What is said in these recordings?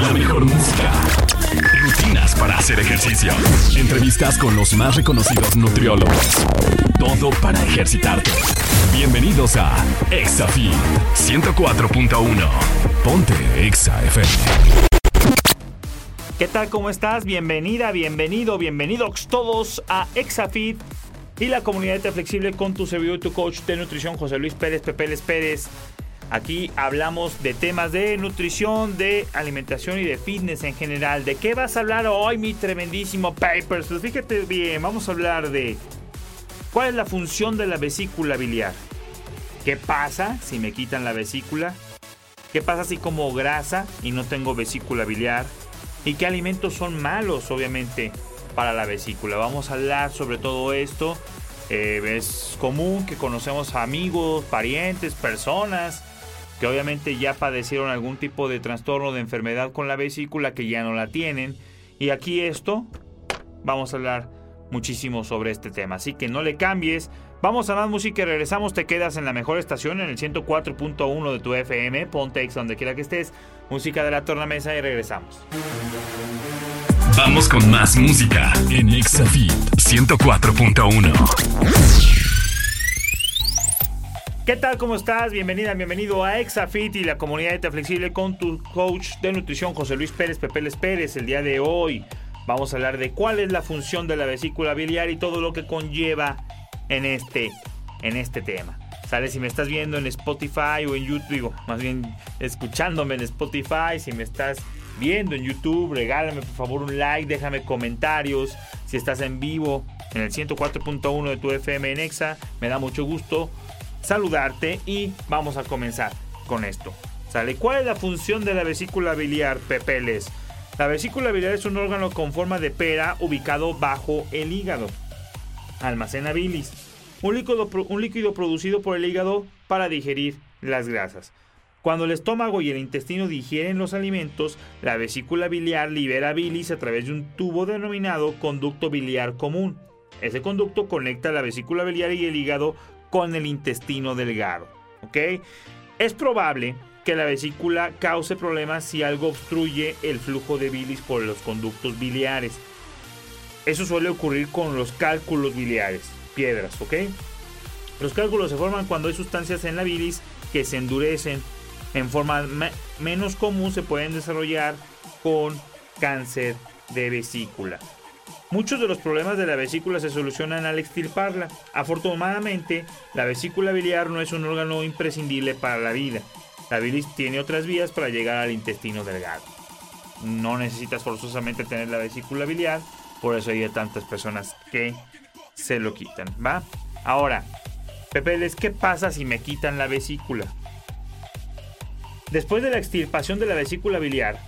La mejor música. Rutinas para hacer ejercicio. Entrevistas con los más reconocidos nutriólogos. Todo para ejercitarte. Bienvenidos a ExaFit 104.1. Ponte Exa FM. ¿Qué tal? ¿Cómo estás? Bienvenida, bienvenido, bienvenidos todos a ExaFit y la comunidad de Flexible con tu servidor y tu coach de nutrición, José Luis Pérez, Pepeles Pérez. Aquí hablamos de temas de nutrición, de alimentación y de fitness en general. ¿De qué vas a hablar hoy, mi tremendísimo Papers? Pues fíjate bien, vamos a hablar de cuál es la función de la vesícula biliar. ¿Qué pasa si me quitan la vesícula? ¿Qué pasa si como grasa y no tengo vesícula biliar? ¿Y qué alimentos son malos, obviamente, para la vesícula? Vamos a hablar sobre todo esto. Eh, es común que conocemos amigos, parientes, personas que obviamente ya padecieron algún tipo de trastorno de enfermedad con la vesícula que ya no la tienen. Y aquí esto, vamos a hablar muchísimo sobre este tema. Así que no le cambies. Vamos a más música y regresamos. Te quedas en la mejor estación, en el 104.1 de tu FM. Ponte X donde quiera que estés. Música de la tornamesa y regresamos. Vamos con más música en ExaFit 104.1. ¿Qué tal? ¿Cómo estás? Bienvenida, bienvenido a ExaFit y la comunidad de Flexible con tu coach de nutrición José Luis Pérez Pepeles Pérez. El día de hoy vamos a hablar de cuál es la función de la vesícula biliar y todo lo que conlleva en este, en este tema. ¿Sale? Si me estás viendo en Spotify o en YouTube, digo, más bien escuchándome en Spotify, si me estás viendo en YouTube, regálame por favor un like, déjame comentarios. Si estás en vivo en el 104.1 de tu FM en Exa, me da mucho gusto saludarte y vamos a comenzar con esto. ¿Sale? ¿Cuál es la función de la vesícula biliar, Pepeles? La vesícula biliar es un órgano con forma de pera ubicado bajo el hígado. Almacena bilis, un líquido, un líquido producido por el hígado para digerir las grasas. Cuando el estómago y el intestino digieren los alimentos, la vesícula biliar libera bilis a través de un tubo denominado conducto biliar común. Ese conducto conecta la vesícula biliar y el hígado con el intestino delgado. ¿Ok? Es probable que la vesícula cause problemas si algo obstruye el flujo de bilis por los conductos biliares. Eso suele ocurrir con los cálculos biliares, piedras, ¿ok? Los cálculos se forman cuando hay sustancias en la bilis que se endurecen. En forma menos común se pueden desarrollar con cáncer de vesícula. Muchos de los problemas de la vesícula se solucionan al extirparla. Afortunadamente, la vesícula biliar no es un órgano imprescindible para la vida. La bilis tiene otras vías para llegar al intestino delgado. No necesitas forzosamente tener la vesícula biliar, por eso hay tantas personas que se lo quitan, ¿va? Ahora, Pepeles, ¿qué pasa si me quitan la vesícula? Después de la extirpación de la vesícula biliar,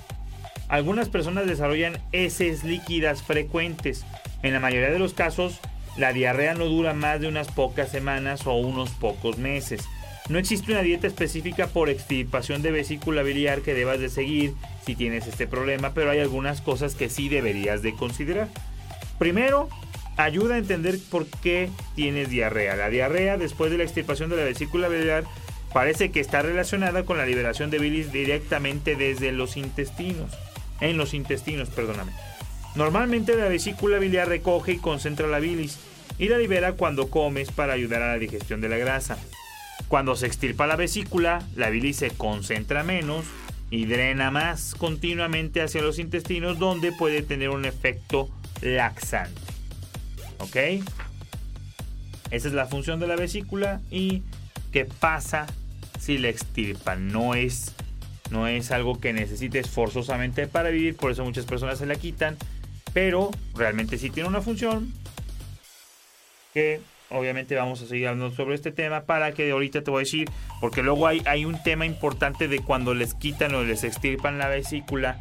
algunas personas desarrollan heces líquidas frecuentes. En la mayoría de los casos, la diarrea no dura más de unas pocas semanas o unos pocos meses. No existe una dieta específica por extirpación de vesícula biliar que debas de seguir si tienes este problema, pero hay algunas cosas que sí deberías de considerar. Primero, ayuda a entender por qué tienes diarrea. La diarrea después de la extirpación de la vesícula biliar parece que está relacionada con la liberación de bilis directamente desde los intestinos en los intestinos, perdóname. Normalmente la vesícula biliar recoge y concentra la bilis y la libera cuando comes para ayudar a la digestión de la grasa. Cuando se extirpa la vesícula, la bilis se concentra menos y drena más continuamente hacia los intestinos donde puede tener un efecto laxante. ¿Ok? Esa es la función de la vesícula y qué pasa si la extirpa. No es no es algo que necesites forzosamente para vivir, por eso muchas personas se la quitan, pero realmente sí tiene una función que obviamente vamos a seguir hablando sobre este tema para que ahorita te voy a decir, porque luego hay, hay un tema importante de cuando les quitan o les extirpan la vesícula,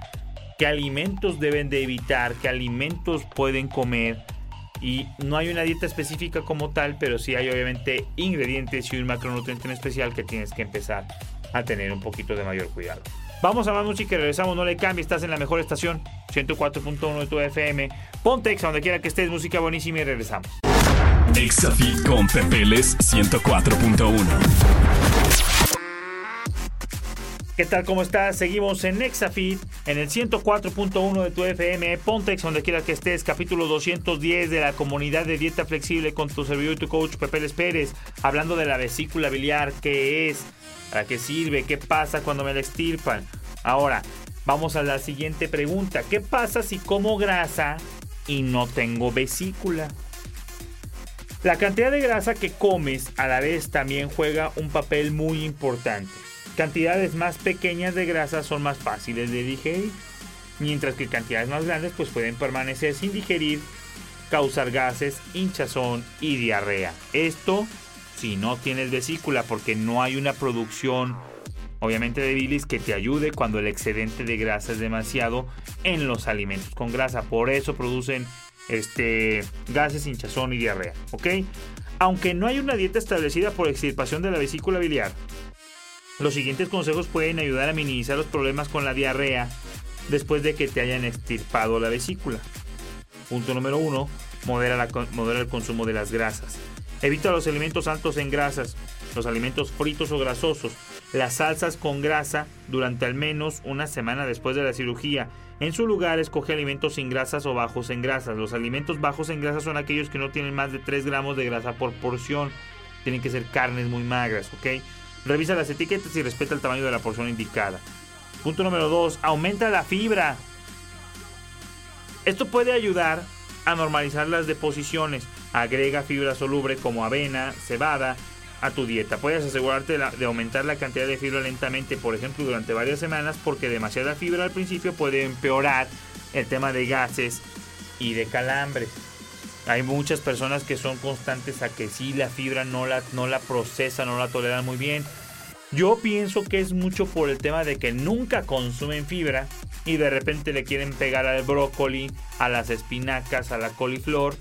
qué alimentos deben de evitar, qué alimentos pueden comer. Y no hay una dieta específica como tal, pero sí hay obviamente ingredientes y un macronutriente en especial que tienes que empezar a tener un poquito de mayor cuidado. Vamos a más música y regresamos, no le cambies, estás en la mejor estación, 104.1 de tu FM. Ponte a donde quiera que estés, música buenísima y regresamos. Exafit con Pepeles 104.1. ¿Qué tal? ¿Cómo estás? Seguimos en Exafit, en el 104.1 de tu FM, Pontex, donde quiera que estés, capítulo 210 de la comunidad de dieta flexible con tu servidor y tu coach Pepe Pérez, hablando de la vesícula biliar, qué es, para qué sirve, qué pasa cuando me la extirpan. Ahora, vamos a la siguiente pregunta. ¿Qué pasa si como grasa y no tengo vesícula? La cantidad de grasa que comes a la vez también juega un papel muy importante. Cantidades más pequeñas de grasa son más fáciles de digerir, mientras que cantidades más grandes pues pueden permanecer sin digerir, causar gases, hinchazón y diarrea. Esto si no tienes vesícula porque no hay una producción obviamente de bilis que te ayude cuando el excedente de grasa es demasiado en los alimentos con grasa. Por eso producen este, gases, hinchazón y diarrea, ¿ok? Aunque no hay una dieta establecida por extirpación de la vesícula biliar, los siguientes consejos pueden ayudar a minimizar los problemas con la diarrea después de que te hayan extirpado la vesícula. Punto número uno, modera, modera el consumo de las grasas. Evita los alimentos altos en grasas, los alimentos fritos o grasosos, las salsas con grasa durante al menos una semana después de la cirugía en su lugar, escoge alimentos sin grasas o bajos en grasas. Los alimentos bajos en grasas son aquellos que no tienen más de 3 gramos de grasa por porción. Tienen que ser carnes muy magras, ¿ok? Revisa las etiquetas y respeta el tamaño de la porción indicada. Punto número 2. Aumenta la fibra. Esto puede ayudar a normalizar las deposiciones. Agrega fibra soluble como avena, cebada, a tu dieta. Puedes asegurarte de aumentar la cantidad de fibra lentamente, por ejemplo, durante varias semanas, porque demasiada fibra al principio puede empeorar el tema de gases y de calambres. Hay muchas personas que son constantes a que si la fibra no la, no la procesan, no la toleran muy bien. Yo pienso que es mucho por el tema de que nunca consumen fibra y de repente le quieren pegar al brócoli, a las espinacas, a la coliflor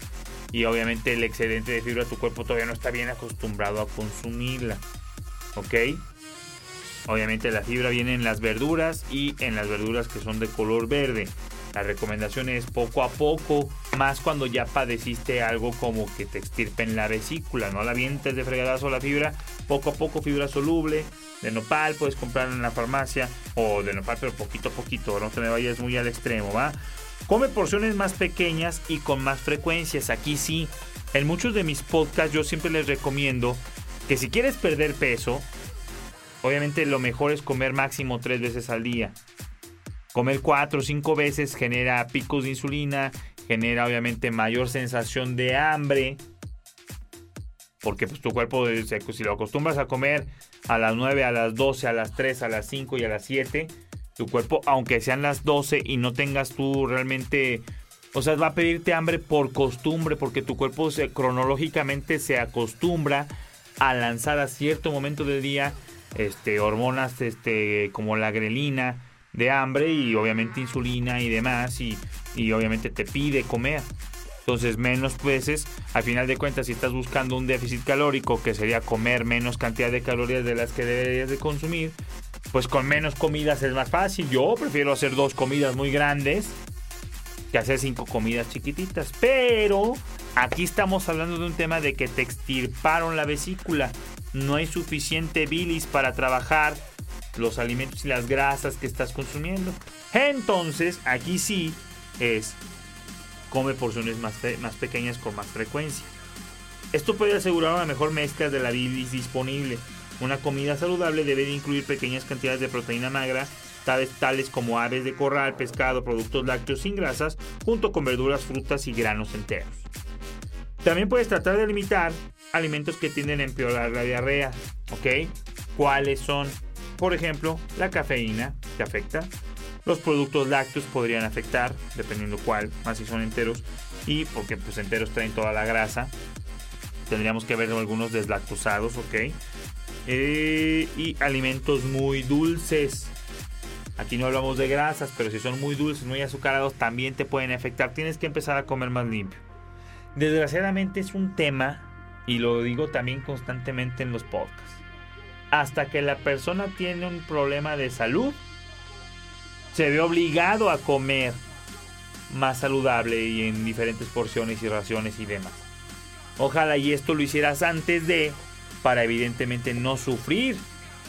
y obviamente el excedente de fibra tu cuerpo todavía no está bien acostumbrado a consumirla. ¿Ok? Obviamente la fibra viene en las verduras y en las verduras que son de color verde. La recomendación es poco a poco, más cuando ya padeciste algo como que te extirpen la vesícula, no la vientes de fregadazo la fibra, poco a poco fibra soluble, de nopal puedes comprar en la farmacia o de nopal pero poquito a poquito, no te me vayas muy al extremo, ¿va? Come porciones más pequeñas y con más frecuencias. Aquí sí, en muchos de mis podcasts yo siempre les recomiendo que si quieres perder peso, obviamente lo mejor es comer máximo tres veces al día. Comer cuatro o cinco veces genera picos de insulina, genera obviamente mayor sensación de hambre. Porque pues tu cuerpo, si lo acostumbras a comer a las 9, a las 12, a las 3, a las 5 y a las 7, tu cuerpo, aunque sean las 12 y no tengas tú realmente, o sea, va a pedirte hambre por costumbre, porque tu cuerpo se, cronológicamente se acostumbra a lanzar a cierto momento del día este, hormonas este, como la grelina de hambre y obviamente insulina y demás, y, y obviamente te pide comer. Entonces, menos veces, al final de cuentas, si estás buscando un déficit calórico, que sería comer menos cantidad de calorías de las que deberías de consumir, pues con menos comidas es más fácil. Yo prefiero hacer dos comidas muy grandes que hacer cinco comidas chiquititas. Pero aquí estamos hablando de un tema de que te extirparon la vesícula. No hay suficiente bilis para trabajar los alimentos y las grasas que estás consumiendo. Entonces, aquí sí es come porciones más, más pequeñas con más frecuencia. Esto puede asegurar una mejor mezcla de la bilis disponible una comida saludable debe de incluir pequeñas cantidades de proteína magra, tales, tales como aves de corral, pescado, productos lácteos sin grasas, junto con verduras, frutas y granos enteros. También puedes tratar de limitar alimentos que tienden a empeorar la diarrea, ¿ok? ¿Cuáles son? Por ejemplo, la cafeína, que afecta. Los productos lácteos podrían afectar, dependiendo cuál, más si son enteros, y porque pues enteros traen toda la grasa. tendríamos que ver algunos deslactosados, ¿ok? Eh, y alimentos muy dulces. Aquí no hablamos de grasas, pero si son muy dulces, muy azucarados, también te pueden afectar. Tienes que empezar a comer más limpio. Desgraciadamente es un tema, y lo digo también constantemente en los podcasts. Hasta que la persona tiene un problema de salud, se ve obligado a comer más saludable y en diferentes porciones y raciones y demás. Ojalá y esto lo hicieras antes de, para evidentemente no sufrir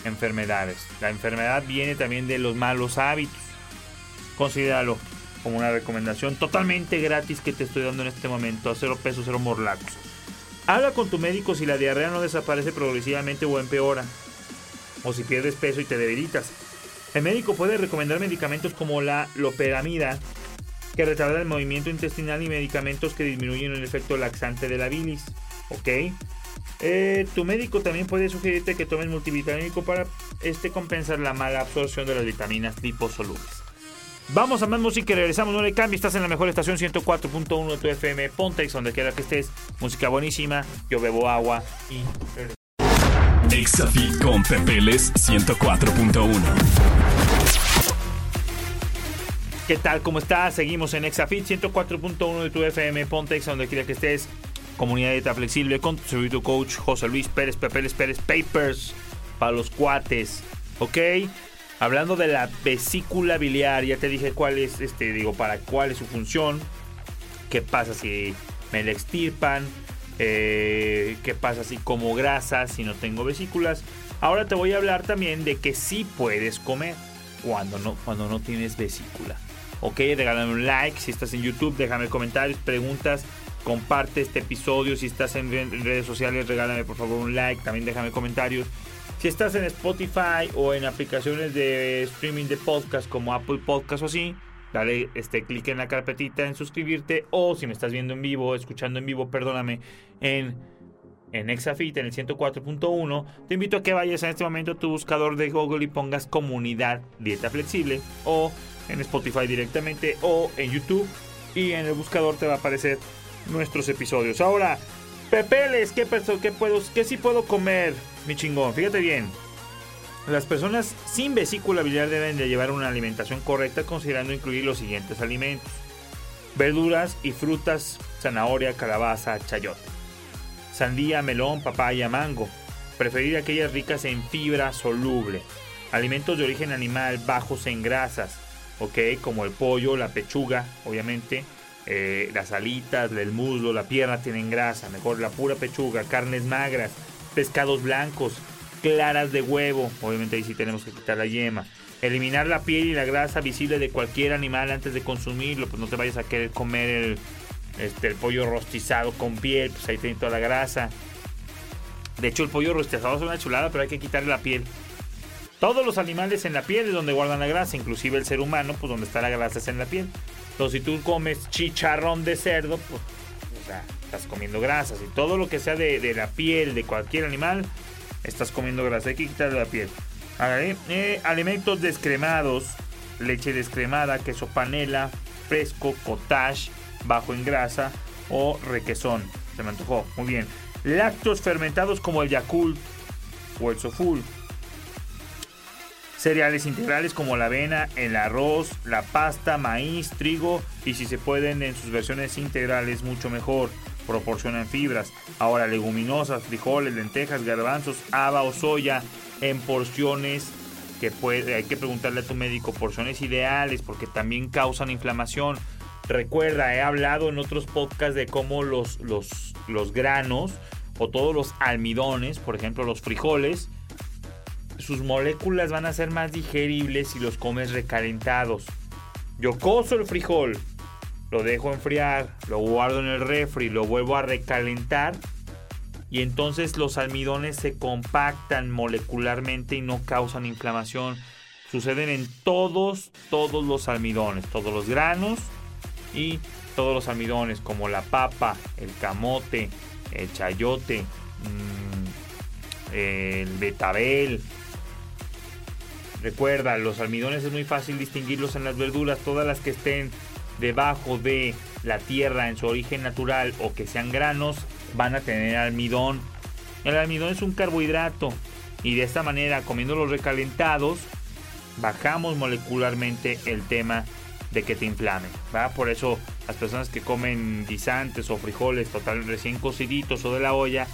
enfermedades. La enfermedad viene también de los malos hábitos. Considéralo como una recomendación totalmente gratis que te estoy dando en este momento a cero pesos, cero morlacos. Habla con tu médico si la diarrea no desaparece progresivamente o empeora, o si pierdes peso y te debilitas. El médico puede recomendar medicamentos como la loperamida, que retarda el movimiento intestinal y medicamentos que disminuyen el efecto laxante de la bilis. ¿Ok? Eh, tu médico también puede sugerirte que tomes multivitamínico para este, compensar la mala absorción de las vitaminas liposolubles. Vamos a más música y regresamos. No le cambies, estás en la mejor estación 104.1 de tu FM Pontex, donde quiera que estés. Música buenísima, yo bebo agua y Exafit con Pepeles 104.1. ¿Qué tal? ¿Cómo estás? Seguimos en Exafit 104.1 de tu FM Pontex, donde quiera que estés. Comunidad de flexible con tu coach José Luis Pérez, Pepeles Pérez, Papers para los cuates. ¿Ok? Hablando de la vesícula biliar, ya te dije cuál es, este, digo, para cuál es su función. ¿Qué pasa si me la extirpan? Eh, qué pasa si como grasas, si no tengo vesículas. Ahora te voy a hablar también de que sí puedes comer cuando no, cuando no tienes vesícula. Ok, regálame un like. Si estás en YouTube, déjame comentarios, preguntas. Comparte este episodio. Si estás en redes sociales, regálame por favor un like. También déjame comentarios. Si estás en Spotify o en aplicaciones de streaming de podcast como Apple Podcast o así, dale este clic en la carpetita en suscribirte o si me estás viendo en vivo, escuchando en vivo, perdóname, en en Exafit en el 104.1, te invito a que vayas en este momento a tu buscador de Google y pongas comunidad dieta flexible o en Spotify directamente o en YouTube y en el buscador te va a aparecer nuestros episodios. Ahora, Pepeles, ¿qué, qué, puedo, qué sí puedo comer, mi chingón? Fíjate bien. Las personas sin vesícula biliar deben de llevar una alimentación correcta considerando incluir los siguientes alimentos. Verduras y frutas, zanahoria, calabaza, chayote. Sandía, melón, papaya, mango. Preferir aquellas ricas en fibra soluble. Alimentos de origen animal bajos en grasas. Ok, como el pollo, la pechuga, obviamente. Eh, las alitas, el muslo, la pierna tienen grasa. Mejor la pura pechuga. Carnes magras. Pescados blancos claras de huevo. Obviamente ahí sí tenemos que quitar la yema. Eliminar la piel y la grasa visible de cualquier animal antes de consumirlo. Pues no te vayas a querer comer el, este, el pollo rostizado con piel. Pues ahí tiene toda la grasa. De hecho el pollo rostizado es una chulada, pero hay que quitarle la piel. Todos los animales en la piel es donde guardan la grasa, inclusive el ser humano, pues donde está la grasa es en la piel. Entonces si tú comes chicharrón de cerdo, pues o sea, estás comiendo grasas. Y todo lo que sea de, de la piel de cualquier animal, estás comiendo grasa. Hay que quitarle la piel. Eh, alimentos descremados, leche descremada, queso panela, fresco, cottage, bajo en grasa o requesón. Se me antojó. Muy bien. Lácteos fermentados como el Yakult o el Soful. Cereales integrales como la avena, el arroz, la pasta, maíz, trigo y si se pueden en sus versiones integrales mucho mejor proporcionan fibras. Ahora, leguminosas, frijoles, lentejas, garbanzos, haba o soya en porciones que puede, hay que preguntarle a tu médico, porciones ideales, porque también causan inflamación. Recuerda, he hablado en otros podcasts de cómo los, los, los granos o todos los almidones, por ejemplo los frijoles, sus moléculas van a ser más digeribles si los comes recalentados. Yo coso el frijol, lo dejo enfriar, lo guardo en el refri, lo vuelvo a recalentar y entonces los almidones se compactan molecularmente y no causan inflamación. Suceden en todos, todos los almidones, todos los granos y todos los almidones como la papa, el camote, el chayote, mm, el betabel. Recuerda, los almidones es muy fácil distinguirlos en las verduras, todas las que estén debajo de la tierra en su origen natural o que sean granos van a tener almidón. El almidón es un carbohidrato y de esta manera, comiendo los recalentados, bajamos molecularmente el tema de que te inflamen. ¿va? Por eso las personas que comen guisantes o frijoles total recién cociditos o de la olla,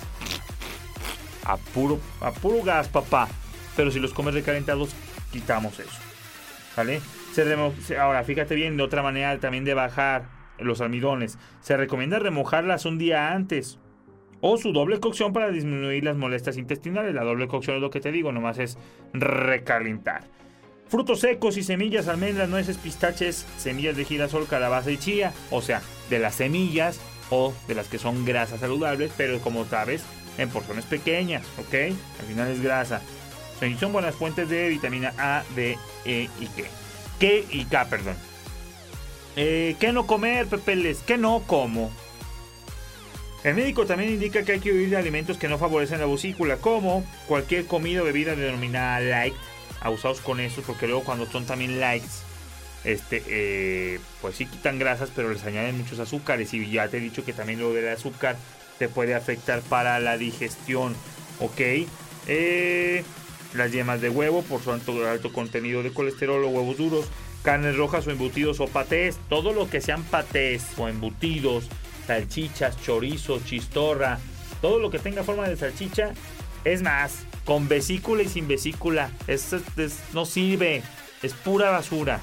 a puro, a puro gas, papá. Pero si los comes recalentados, quitamos eso. ¿Vale? Ahora, fíjate bien, de otra manera también de bajar los almidones. Se recomienda remojarlas un día antes. O su doble cocción para disminuir las molestias intestinales. La doble cocción es lo que te digo, nomás es recalentar. Frutos secos y semillas, almendras, nueces, pistaches, semillas de girasol, calabaza y chía. O sea, de las semillas o de las que son grasas saludables, pero como sabes, en porciones pequeñas, ¿ok? Al final es grasa. Son buenas fuentes de vitamina A, D, E y K. K y K, perdón. Eh, ¿Qué no comer, Pepeles? ¿Qué no como? El médico también indica que hay que huir de alimentos que no favorecen la vesícula, como cualquier comida o bebida denominada light, abusados con eso, porque luego cuando son también lights, este, eh, pues sí quitan grasas, pero les añaden muchos azúcares. Y ya te he dicho que también lo del azúcar te puede afectar para la digestión, ¿ok? Eh, las yemas de huevo por su alto, contenido de colesterol o huevos duros, carnes rojas o embutidos o patés, todo lo que sean patés o embutidos, salchichas, chorizo, chistorra, todo lo que tenga forma de salchicha, es más, con vesícula y sin vesícula. Esto no sirve. Es pura basura.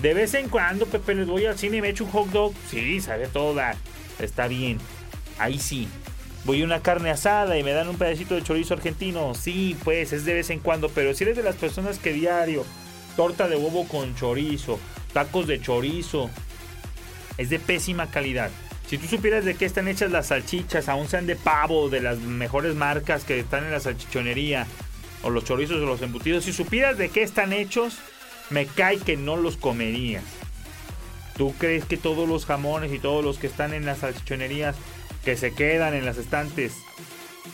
De vez en cuando, Pepe, les voy al cine y me echo un hot dog. Sí, sabe toda. Está bien. Ahí sí. Voy a una carne asada y me dan un pedacito de chorizo argentino. Sí, pues es de vez en cuando. Pero si eres de las personas que diario, torta de huevo con chorizo, tacos de chorizo, es de pésima calidad. Si tú supieras de qué están hechas las salchichas, aún sean de pavo, de las mejores marcas que están en la salchichonería, o los chorizos o los embutidos, si supieras de qué están hechos, me cae que no los comerías. ¿Tú crees que todos los jamones y todos los que están en las salchichonerías que se quedan en las estantes,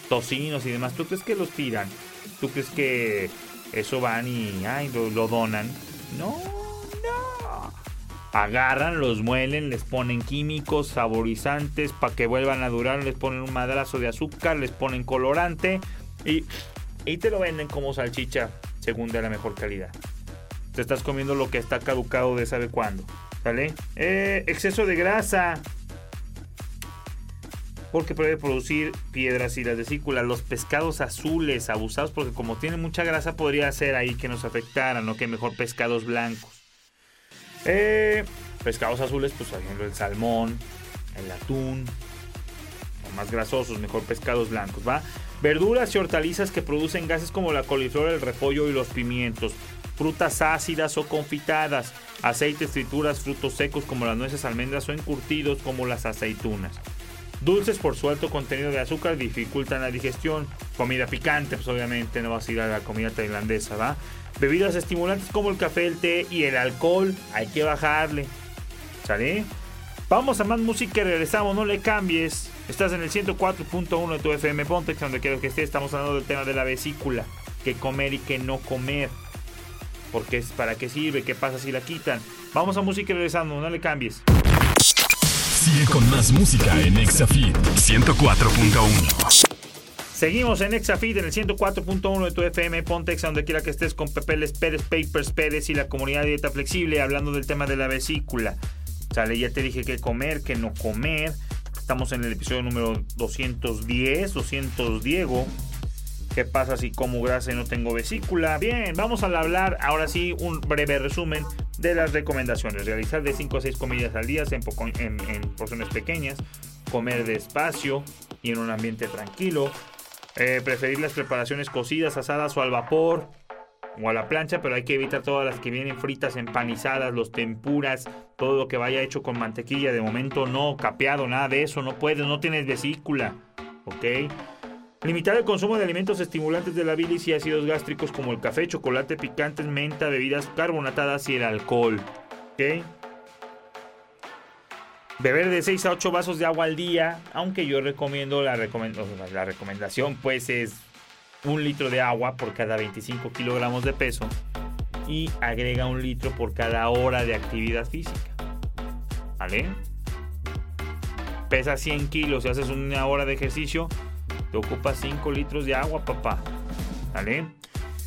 tocinos y demás, ¿tú crees que los tiran? ¿Tú crees que eso van y lo donan? No agarran, los muelen, les ponen químicos, saborizantes para que vuelvan a durar, les ponen un madrazo de azúcar, les ponen colorante y, y te lo venden como salchicha según de la mejor calidad. Te estás comiendo lo que está caducado de sabe cuándo. ¿Sale? Eh, exceso de grasa. Porque puede producir piedras y la vesícula. Los pescados azules abusados porque como tienen mucha grasa podría ser ahí que nos afectaran, ¿no? Que mejor pescados blancos. Eh, pescados azules, pues por ejemplo el salmón, el atún, más grasosos, mejor pescados blancos, ¿va? Verduras y hortalizas que producen gases como la coliflor, el repollo y los pimientos. Frutas ácidas o confitadas. Aceites, frituras, frutos secos como las nueces, almendras o encurtidos como las aceitunas. Dulces por su alto contenido de azúcar dificultan la digestión. Comida picante, pues obviamente no vas a ir a la comida tailandesa, ¿va? Bebidas estimulantes como el café, el té y el alcohol, hay que bajarle. ¿Sale? Vamos a más música y regresamos, no le cambies. Estás en el 104.1 de tu FM Pontex, donde quiero que estés. Estamos hablando del tema de la vesícula. Que comer y que no comer. Porque es para qué sirve, qué pasa si la quitan. Vamos a música y regresamos, no le cambies. Sigue con más música en Exafit 104.1. Seguimos en Exafit en el 104.1 de tu FM Pontex, donde quiera que estés con Pepeles Pérez, Papers Pérez y la comunidad de dieta flexible, hablando del tema de la vesícula. Sale, ya te dije qué comer, qué no comer. Estamos en el episodio número 210, 200 Diego. ¿Qué pasa si como grasa y no tengo vesícula? Bien, vamos a hablar ahora sí un breve resumen de las recomendaciones. Realizar de 5 a 6 comidas al día en, porciones pequeñas. Comer despacio y en un ambiente tranquilo eh, preferir las preparaciones cocidas, asadas o al vapor o a la plancha, pero hay que evitar todas las que vienen fritas, empanizadas, los tempuras, todo lo que vaya hecho con mantequilla. De momento no, capeado, nada de eso, no puedes, no tienes vesícula. ¿Ok? Limitar el consumo de alimentos estimulantes de la bilis y ácidos gástricos como el café, chocolate, picantes, menta, bebidas carbonatadas y el alcohol. ¿Ok? beber de 6 a 8 vasos de agua al día, aunque yo recomiendo la, recomendación pues es un litro de agua por cada 25 kilogramos de peso y agrega un litro por cada hora de actividad física. Pesas 100 kilos y haces una hora de ejercicio, te ocupas 5 litros de agua, papá. ¿Vale?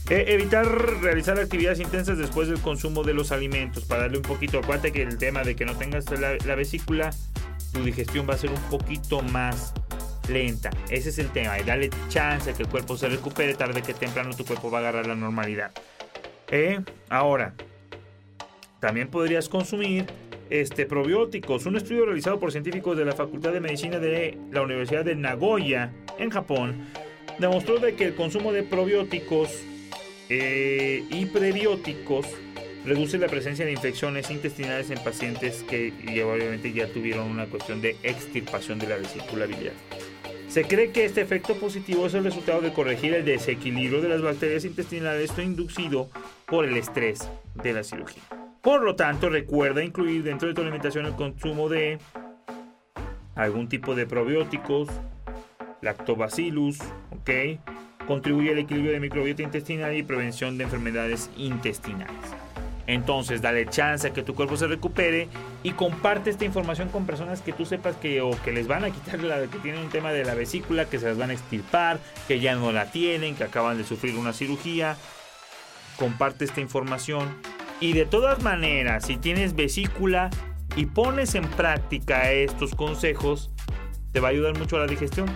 Eh, evitar realizar actividades intensas después del consumo de los alimentos para darle un poquito. Acuérdate que el tema de que no tengas la, vesícula, tu digestión va a ser un poquito más lenta. Ese es el tema. Y dale chance a que el cuerpo se recupere. Tarde que temprano tu cuerpo va a agarrar la normalidad. Eh, ahora, también podrías consumir este, probióticos. Un estudio realizado por científicos de la Facultad de Medicina de la Universidad de Nagoya, en Japón, demostró de que el consumo de probióticos eh, y prebióticos reduce la presencia de infecciones intestinales en pacientes que obviamente ya tuvieron una cuestión de extirpación de la vesícula biliar. Se cree que este efecto positivo es el resultado de corregir el desequilibrio de las bacterias intestinales inducido por el estrés de la cirugía. Por lo tanto, recuerda incluir dentro de tu alimentación el consumo de algún tipo de probióticos, lactobacillus, ¿ok? Contribuye al equilibrio de microbiota intestinal y prevención de enfermedades intestinales. Entonces, dale chance a que tu cuerpo se recupere y comparte esta información con personas que tú sepas que o que les van a quitar la que tienen un tema de la vesícula, que se las van a extirpar, que ya no la tienen, que acaban de sufrir una cirugía. Comparte esta información y de todas maneras, si tienes vesícula y pones en práctica estos consejos, te va a ayudar mucho a la digestión.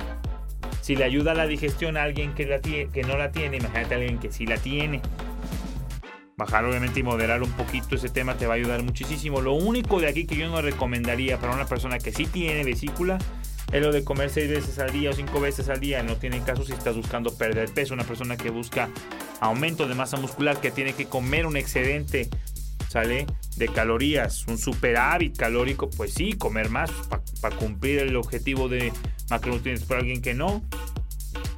Si le ayuda la digestión a alguien que, la que no la tiene, imagínate a alguien que sí la tiene. Bajar obviamente y moderar un poquito ese tema te va a ayudar muchísimo. Lo único de aquí que yo no recomendaría para una persona que sí tiene vesícula es lo de comer seis veces al día o cinco veces al día. No tiene caso si estás buscando perder peso. Una persona que busca aumento de masa muscular, que tiene que comer un excedente, ¿sale? De calorías, un superávit calórico, pues sí, comer más para cumplir el objetivo de macronutrientes. Para alguien que no,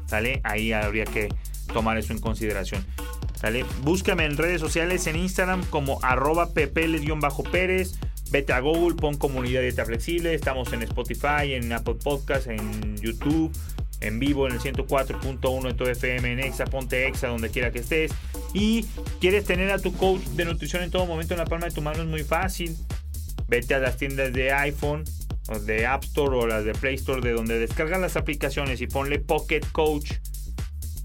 ¿sale? Ahí habría que tomar eso en consideración. ¿Sale? Búscame en redes sociales, en Instagram como arroba pérez Vete a Google, pon comunidad dieta flexible. Estamos en Spotify, en Apple Podcast, en YouTube en vivo en el 104.1 en tu FM, en Exa, ponte Exa, donde quiera que estés. Y quieres tener a tu coach de nutrición en todo momento en la palma de tu mano, es muy fácil. Vete a las tiendas de iPhone, o de App Store o las de Play Store, de donde descargan las aplicaciones y ponle Pocket Coach,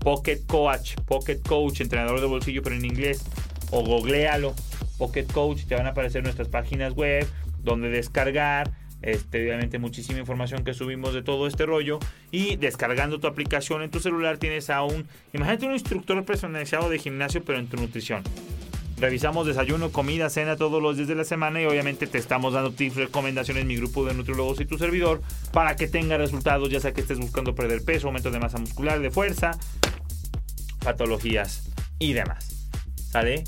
Pocket Coach, Pocket Coach, entrenador de bolsillo, pero en inglés, o googlealo, Pocket Coach, te van a aparecer nuestras páginas web, donde descargar este, obviamente muchísima información que subimos de todo este rollo y descargando tu aplicación en tu celular tienes a un, imagínate un instructor personalizado de gimnasio pero en tu nutrición. Revisamos desayuno, comida, cena todos los días de la semana y obviamente te estamos dando tips, recomendaciones, mi grupo de nutriólogos y tu servidor para que tenga resultados, ya sea que estés buscando perder peso, aumento de masa muscular, de fuerza, patologías y demás. ¿Sale?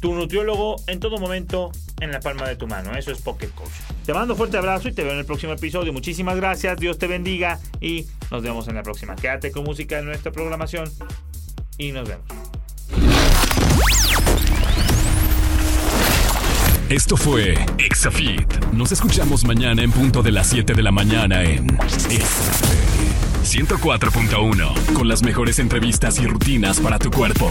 Tu nutriólogo en todo momento en la palma de tu mano. Eso es Pocket Coach. Te mando fuerte abrazo y te veo en el próximo episodio. Muchísimas gracias, Dios te bendiga y nos vemos en la próxima. Quédate con música en nuestra programación y nos vemos. Esto fue Exafit. Nos escuchamos mañana en punto de las 7 de la mañana en 104.1 con las mejores entrevistas y rutinas para tu cuerpo.